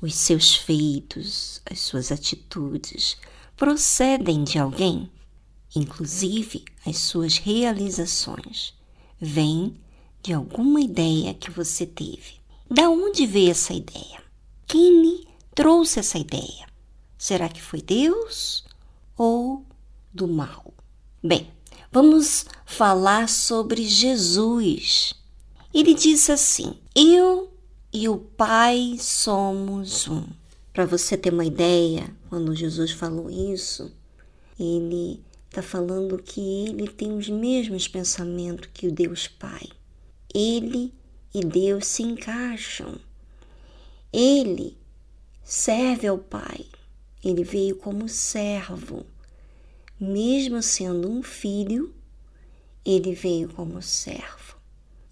os seus feitos, as suas atitudes procedem de alguém? Inclusive, as suas realizações vêm de alguma ideia que você teve. Da onde veio essa ideia? Quem lhe trouxe essa ideia? Será que foi Deus ou do mal? Bem, vamos falar sobre Jesus. Ele disse assim: Eu e o Pai somos um. Para você ter uma ideia, quando Jesus falou isso, ele está falando que ele tem os mesmos pensamentos que o Deus Pai. Ele e Deus se encaixam. Ele serve ao Pai. Ele veio como servo. Mesmo sendo um filho, ele veio como servo.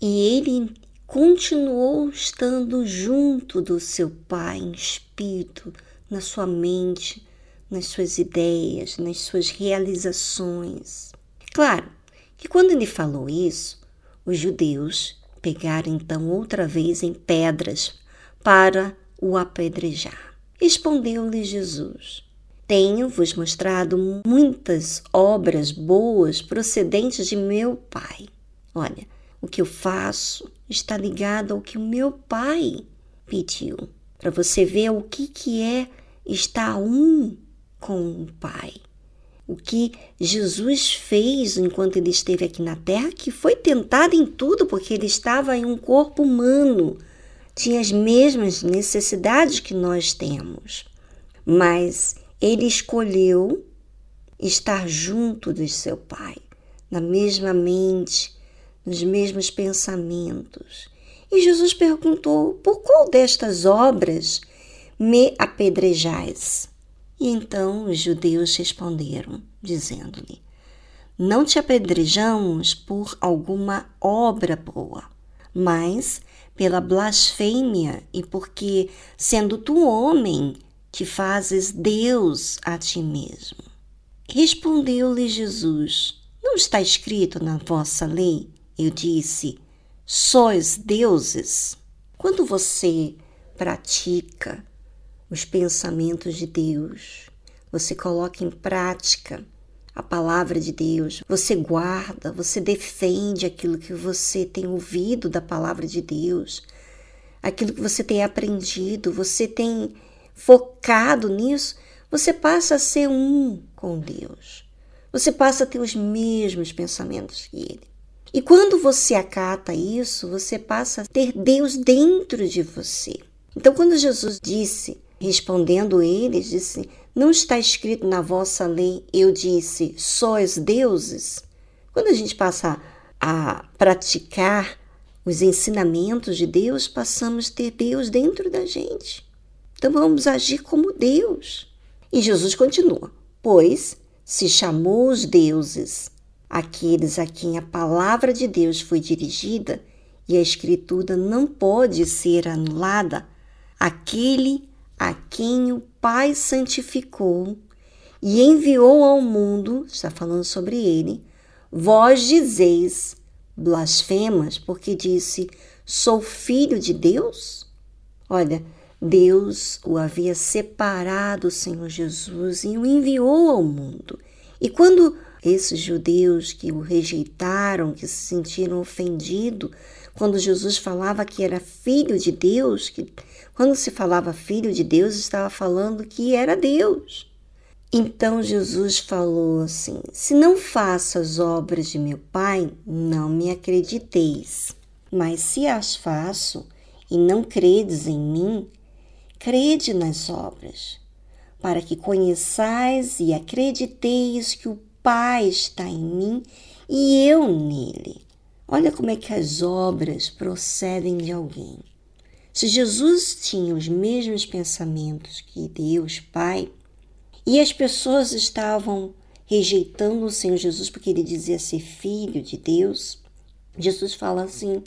E ele continuou estando junto do seu Pai em espírito, na sua mente, nas suas ideias, nas suas realizações. Claro que quando ele falou isso, os judeus pegaram então outra vez em pedras para o apedrejar. Respondeu-lhe Jesus: Tenho-vos mostrado muitas obras boas procedentes de meu Pai. Olha, o que eu faço está ligado ao que o meu Pai pediu, para você ver o que, que é estar um com o Pai. O que Jesus fez enquanto ele esteve aqui na terra, que foi tentado em tudo, porque ele estava em um corpo humano, tinha as mesmas necessidades que nós temos, mas ele escolheu estar junto de seu Pai, na mesma mente, nos mesmos pensamentos. E Jesus perguntou: Por qual destas obras me apedrejais? E então os judeus responderam, dizendo-lhe: Não te apedrejamos por alguma obra boa, mas pela blasfêmia e porque, sendo tu homem, te fazes Deus a ti mesmo. Respondeu-lhe Jesus: Não está escrito na vossa lei? Eu disse: Sois deuses. Quando você pratica os pensamentos de Deus, você coloca em prática a palavra de Deus, você guarda, você defende aquilo que você tem ouvido da palavra de Deus, aquilo que você tem aprendido, você tem focado nisso, você passa a ser um com Deus. Você passa a ter os mesmos pensamentos que Ele. E quando você acata isso, você passa a ter Deus dentro de você. Então, quando Jesus disse Respondendo eles, disse: Não está escrito na vossa lei, eu disse, sois deuses? Quando a gente passa a praticar os ensinamentos de Deus, passamos a ter Deus dentro da gente. Então vamos agir como Deus. E Jesus continua: Pois se chamou os deuses aqueles a quem a palavra de Deus foi dirigida, e a Escritura não pode ser anulada, aquele a quem o Pai santificou e enviou ao mundo, está falando sobre ele, vós dizeis blasfemas, porque disse: Sou filho de Deus? Olha, Deus o havia separado, Senhor Jesus, e o enviou ao mundo. E quando esses judeus que o rejeitaram, que se sentiram ofendidos, quando Jesus falava que era filho de Deus, que quando se falava filho de Deus, estava falando que era Deus. Então Jesus falou assim: Se não faço as obras de meu Pai, não me acrediteis. Mas se as faço e não credes em mim, crede nas obras, para que conheçais e acrediteis que o Pai está em mim e eu nele. Olha como é que as obras procedem de alguém. Se Jesus tinha os mesmos pensamentos que Deus Pai, e as pessoas estavam rejeitando o Senhor Jesus porque ele dizia ser filho de Deus, Jesus fala assim: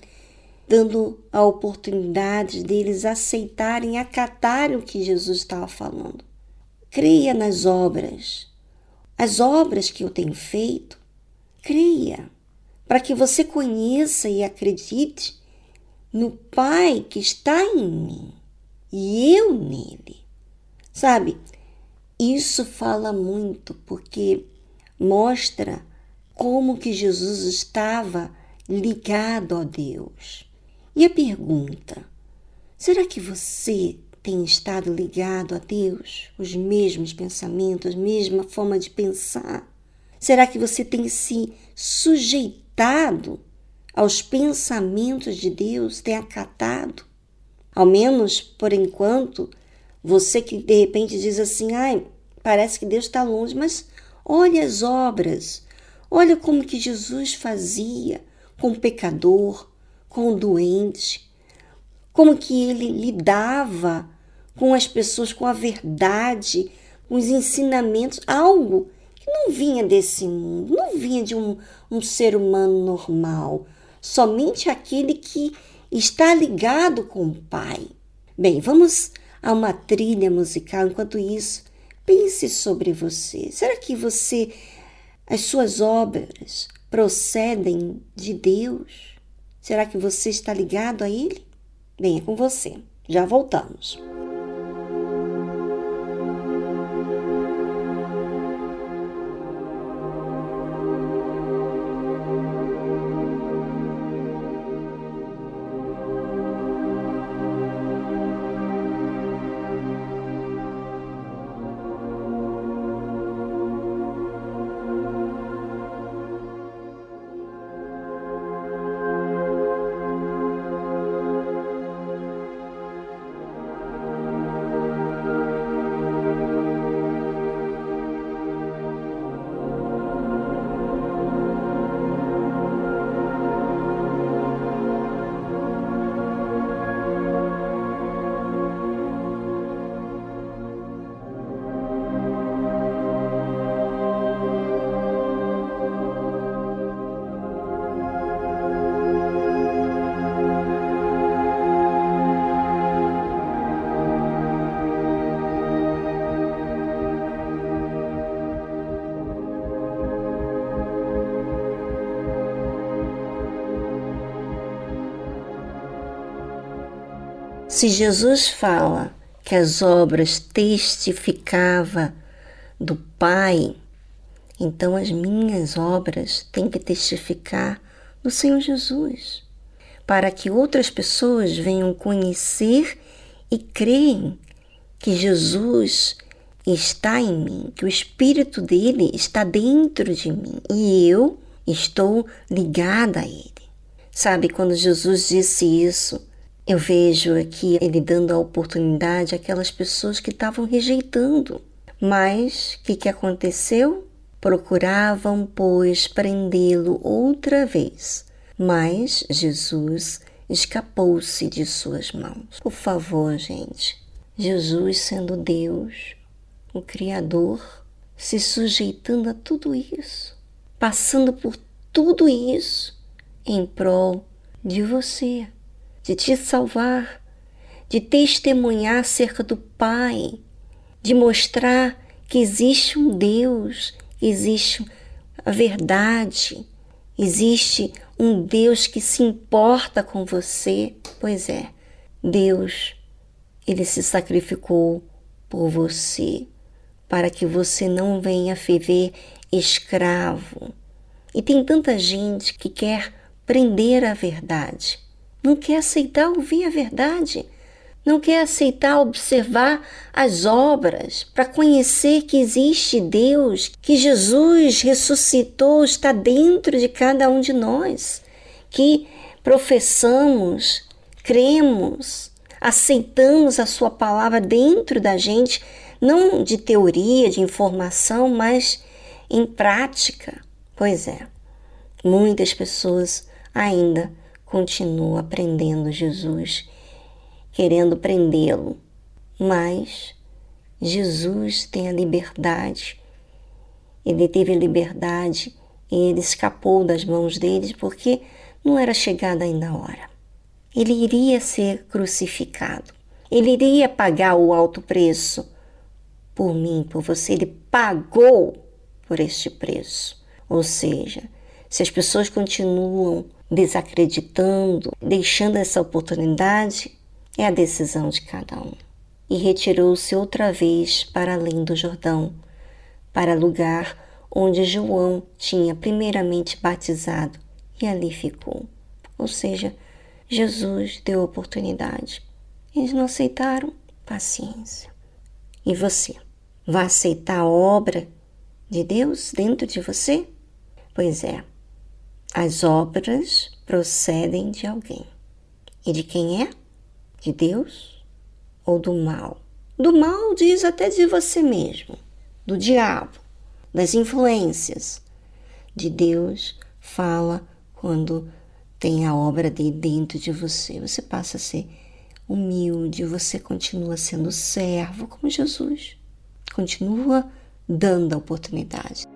dando a oportunidade deles aceitarem, acatarem o que Jesus estava falando. Creia nas obras. As obras que eu tenho feito, creia, para que você conheça e acredite no Pai que está em mim e eu nele. Sabe, isso fala muito porque mostra como que Jesus estava ligado a Deus. E a pergunta: será que você tem estado ligado a Deus? Os mesmos pensamentos, a mesma forma de pensar? Será que você tem se sujeitado aos pensamentos de Deus, tem acatado? Ao menos por enquanto, você que de repente diz assim: ai, parece que Deus está longe, mas olha as obras, olha como que Jesus fazia com o pecador, com o doente, como que ele lidava com as pessoas, com a verdade, com os ensinamentos, algo que não vinha desse mundo, não vinha de um, um ser humano normal, somente aquele que está ligado com o Pai. Bem, vamos a uma trilha musical. Enquanto isso, pense sobre você. Será que você, as suas obras procedem de Deus? Será que você está ligado a Ele? Bem, é com você. Já voltamos. Se Jesus fala que as obras testificava do Pai, então as minhas obras têm que testificar do Senhor Jesus, para que outras pessoas venham conhecer e creem que Jesus está em mim, que o Espírito dele está dentro de mim e eu estou ligada a ele. Sabe, quando Jesus disse isso, eu vejo aqui ele dando a oportunidade àquelas pessoas que estavam rejeitando. Mas o que, que aconteceu? Procuravam, pois, prendê-lo outra vez. Mas Jesus escapou-se de suas mãos. Por favor, gente, Jesus sendo Deus, o Criador, se sujeitando a tudo isso, passando por tudo isso em prol de você de te salvar, de testemunhar acerca do Pai, de mostrar que existe um Deus, existe a verdade, existe um Deus que se importa com você. Pois é, Deus, ele se sacrificou por você, para que você não venha viver escravo. E tem tanta gente que quer prender a verdade não quer aceitar ouvir a verdade, não quer aceitar observar as obras para conhecer que existe Deus, que Jesus ressuscitou, está dentro de cada um de nós, que professamos, cremos, aceitamos a Sua palavra dentro da gente, não de teoria, de informação, mas em prática. Pois é, muitas pessoas ainda continuam aprendendo Jesus querendo prendê-lo. Mas Jesus tem a liberdade. Ele teve a liberdade e ele escapou das mãos deles porque não era chegada ainda a hora. Ele iria ser crucificado. Ele iria pagar o alto preço por mim, por você. Ele pagou por este preço. Ou seja, se as pessoas continuam desacreditando, deixando essa oportunidade, é a decisão de cada um. E retirou-se outra vez para além do Jordão, para lugar onde João tinha primeiramente batizado, e ali ficou. Ou seja, Jesus deu oportunidade. Eles não aceitaram, paciência. E você, vai aceitar a obra de Deus dentro de você? Pois é, as obras procedem de alguém. E de quem é? De Deus ou do mal? Do mal diz até de você mesmo, do diabo, das influências. De Deus fala quando tem a obra dele dentro de você. Você passa a ser humilde, você continua sendo servo como Jesus. Continua dando a oportunidade.